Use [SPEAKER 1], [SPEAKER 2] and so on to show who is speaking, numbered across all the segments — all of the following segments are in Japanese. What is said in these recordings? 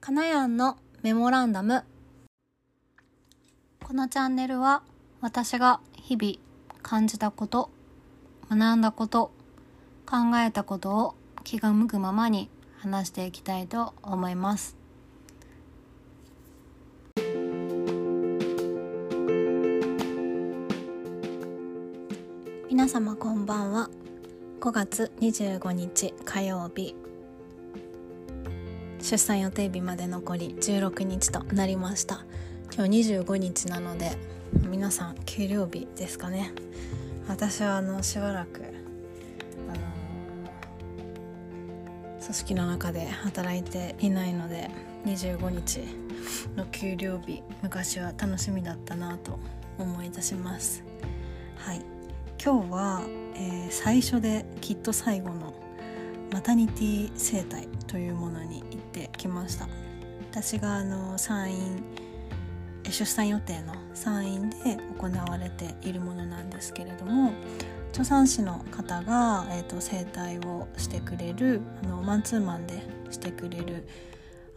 [SPEAKER 1] かなやんのメモランダム。このチャンネルは私が日々感じたこと学んだこと考えたことを気が向くままに話していきたいと思います。皆様こんばんは。5月25日火曜日。出産予定日まで残り16日となりました。今日25日なので皆さん給料日ですかね。私はあのしばらく、あのー、組織の中で働いていないので25日の給料日昔は楽しみだったなと思い出します。はい。今日は、えー、最初できっと最後のマタニティ生態というものに行ってきました私があの産院出産予定の産院で行われているものなんですけれども助産師の方が、えーと、整体をしてくれるあのマンツーマンでしてくれる、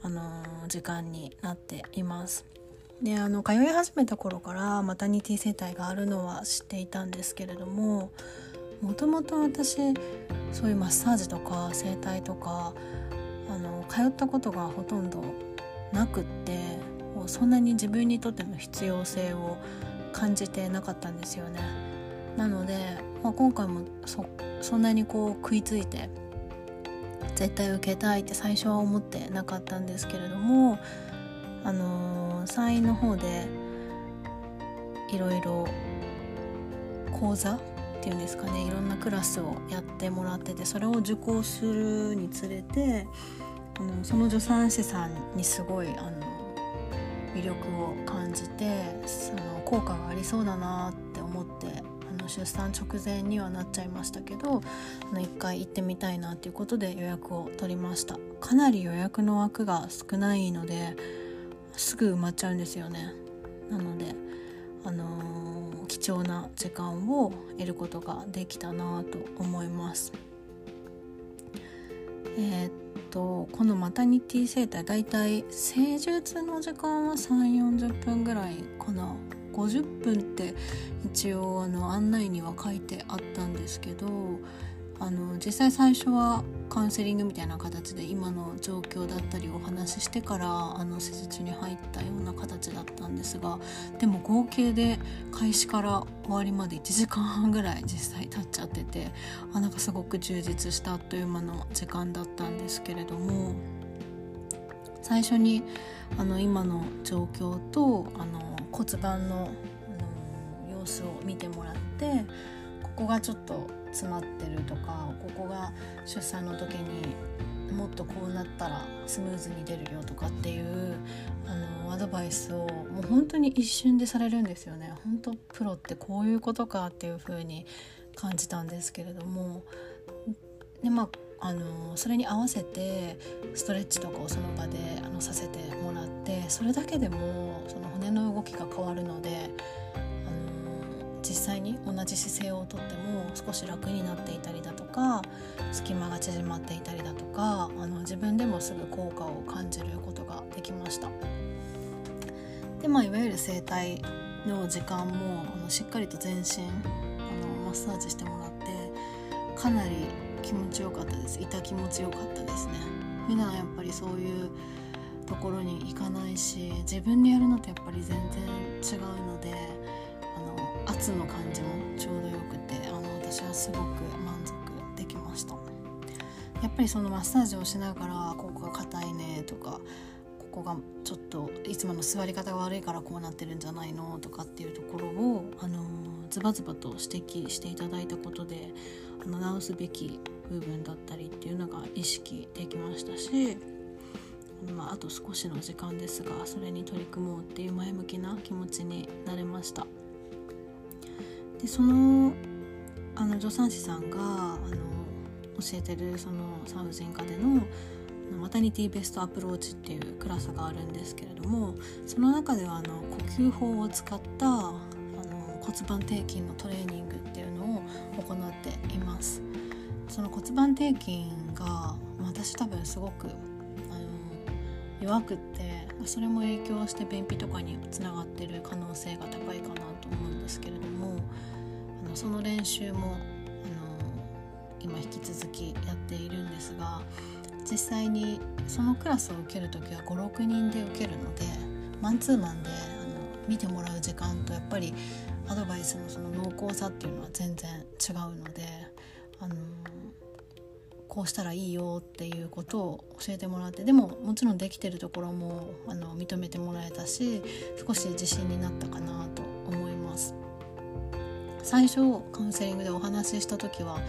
[SPEAKER 1] あの時間になっています。であの通い始めた頃からマタニティ整体があるのは知っていたんですけれどももともと私そういうマッサージとか整体とかあの通ったことがほとんどなくってそんなに自分にとっての必要性を感じてなかったんですよね。なので、まあ、今回もそそんなにこう食いついて絶対受けたいって最初は思ってなかったんですけれどもあのー、産院の方でいろいろ講座ていうんですかねいろんなクラスをやってもらっててそれを受講するにつれてあのその助産師さんにすごいあの魅力を感じてその効果がありそうだなって思ってあの出産直前にはなっちゃいましたけどあの1回行ってみたいなっていうことで予約を取りました。かなり予約の枠が少ないのですぐ埋まっちゃうんですよね。なのであのー、貴重な時間を得ることができたなと思います。えー、とこのマタニティ生態だいたい施術の時間は3 4 0分ぐらいかな。50分って一応あの案内には書いてあったんですけどあの実際最初はカウンセリングみたいな形で今の状況だったりお話ししてからあの施術に入ったような形だったんですがでも合計で開始から終わりまで1時間半ぐらい 実際経っちゃっててあなんかすごく充実したあっという間の時間だったんですけれども最初にあの今の状況とあの骨盤の様子を見てもらってこがちょっと詰まってるとかここが出産の時にもっとこうなったらスムーズに出るよとかっていうあのアドバイスをもう本当に一瞬でされるんですよね。本当プロってこういうことかっていう風に感じたんですけれどもでまああのそれに合わせてストレッチとかをその場であのさせてもらってそれだけでもその骨の動きが変わるので実際に同じ姿勢をとっても少し楽になっていたりだとか隙間が縮まっていたりだとかあの自分でもすぐ効果を感じることができました。でまあいわゆる整体の時間もあのしっかりと全身あのマッサージしてもらってかなり気持ちよかったです痛気持ちよかったですね普段やっぱりそういうところに行かないし自分でやるのとやっぱり全然違うので圧の感じもちょうどよくてあの私はすごく満足できましたやっぱりそのマッサージをしながらここが硬いねとかここがちょっといつもの座り方が悪いからこうなってるんじゃないのとかっていうところをあのズバズバと指摘していただいたことであの直すべき部分だったりっていうのが意識できましたしまあ、あと少しの時間ですがそれに取り組もうっていう前向きな気持ちになれました。でそのあの助産師さんがあの教えてるその産婦人科でのマタニティベストアプローチっていうクラスがあるんですけれどもその中ではあの呼吸法を使ったあの骨盤底筋のトレーニングっていうのを行っています。その骨盤底筋が私多分すごくあの弱くってそれも影響して便秘とかにつながってる可能性が高いかなと思うんですけれどもあのその練習もあの今引き続きやっているんですが実際にそのクラスを受ける時は56人で受けるのでマンツーマンであの見てもらう時間とやっぱりアドバイスのその濃厚さっていうのは全然違うのであのこうしたらいいよっていうことを教えてもらってでももちろんできてるところもあの認めてもらえたし少し自信になったかなと思います。最初カウンセリングでお話しした時は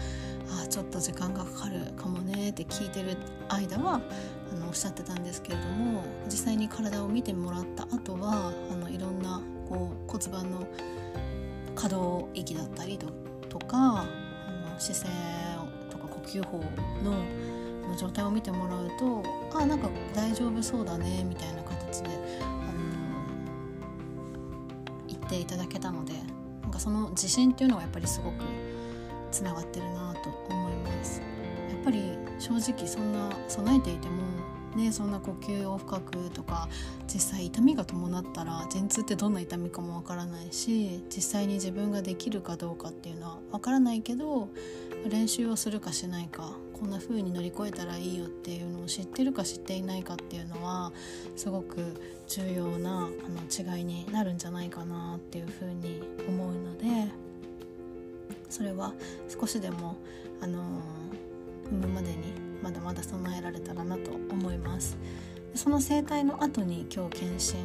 [SPEAKER 1] あちょっと時間がかかるかもねって聞いてる間はあのおっしゃってたんですけれども実際に体を見てもらった後はあのいろんなこう骨盤の可動域だったりとかあの姿勢吸法のの状態を見てもらうとあなんか大丈夫そうだねみたいな形で、あの言っていただけたのでなんかその自信っていうのはやっぱりすごくつながってるなと思います。やっぱり正直そんな備えていてもね、そんな呼吸を深くとか実際痛みが伴ったら陣痛ってどんな痛みかもわからないし実際に自分ができるかどうかっていうのはわからないけど練習をするかしないかこんな風に乗り越えたらいいよっていうのを知ってるか知っていないかっていうのはすごく重要なあの違いになるんじゃないかなっていう風に思うのでそれは少しでもあの産むまでにまだまだ備えられたらなと思います。その整体の後に今日検診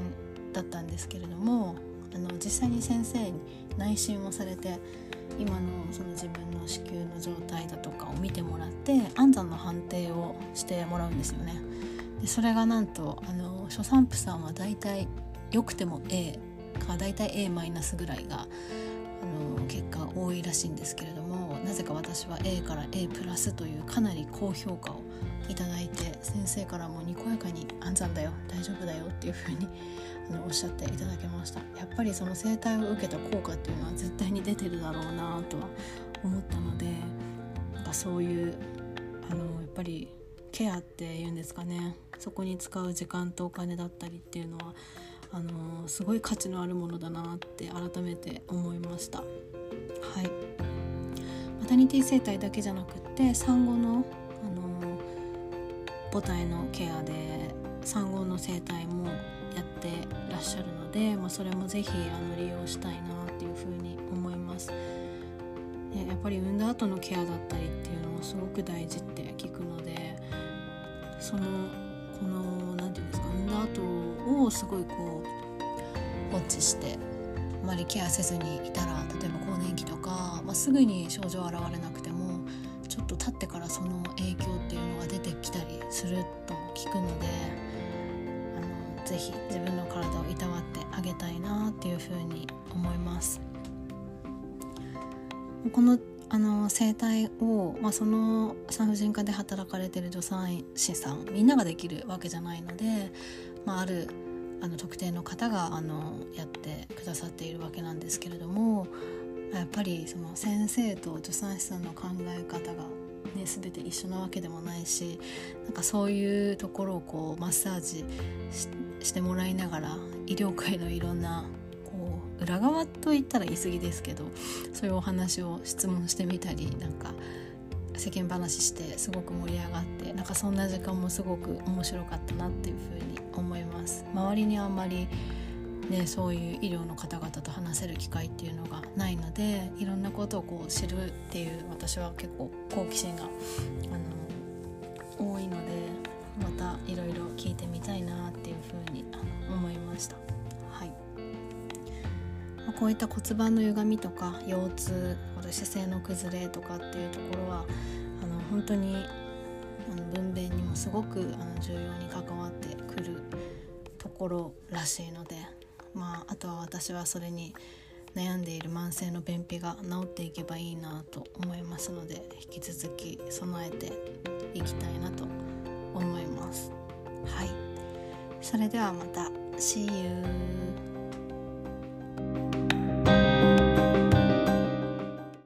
[SPEAKER 1] だったんですけれどもあの実際に先生に内診をされて今のその自分の子宮の状態だとかを見てもらって安産の判定をしてもらうんですよね。でそれがなんとあの初産婦さんはだいたい良くても A かだいたい A マイナスぐらいがあの結果多いらしいんですけれどもなぜか私は A から A プラスというかなり高評価をいただいて先生からもにこやかに「安産だよ大丈夫だよ」っていうふうに あのおっしゃっていただけました。やっぱりその整体を受けた効果っていうのは絶対に出てるだろうなとは思ったのでなんかそういうあのやっぱりケアっていうんですかねそこに使う時間とお金だったりっていうのはあのすごい価値のあるものだなって改めて思いました。はい。マタニティ生態だけじゃなくって産後の母体のケアで産後の生態もやってらっしゃるので、まあ、それも是非あの利用したいなっていうふうに思います。やっぱり産んだ後のケアだったりっていうのもすごく大事って聞くのでそのこの何て言うんですか産んだ後をすごいこうウォッチしてあまりケアせずにいたら例えば更年期とか、まあ、すぐに症状現れなくてもっと経ってからその影響っていうのが出てきたりすると聞くのであの。ぜひ自分の体をいたわってあげたいなっていうふうに思いますこのあの生態を、まあ、その産婦人科で働かれてる助産師さんみんなができるわけじゃないので、まあ、あるあの特定の方があのやってくださっているわけなんですけれどもやっぱりその先生と助産師さんの考え方がね、全て一緒なわけでもないしなんかそういうところをこうマッサージしてもらいながら医療界のいろんなこう裏側と言ったら言い過ぎですけどそういうお話を質問してみたりなんか世間話してすごく盛り上がってなんかそんな時間もすごく面白かったなっていうふうに思います。周りにあんまりねそういう医療の方々と話せる機会っていうのがないのでいろんなことをこう知るっていう私は結構好奇心があの多いのでまたいろいろ聞いてみたいなっていうふうに思いました。はいこういった骨盤の歪みとか腰痛姿勢の崩れとかっていうところはあの本当にあの分娩にもすごくあの重要に関わってくるところらしいので、まあ、あとは私はそれに悩んでいる慢性の便秘が治っていけばいいなと思いますので引き続き備えていきたいなと思います。はい。それではまた。See you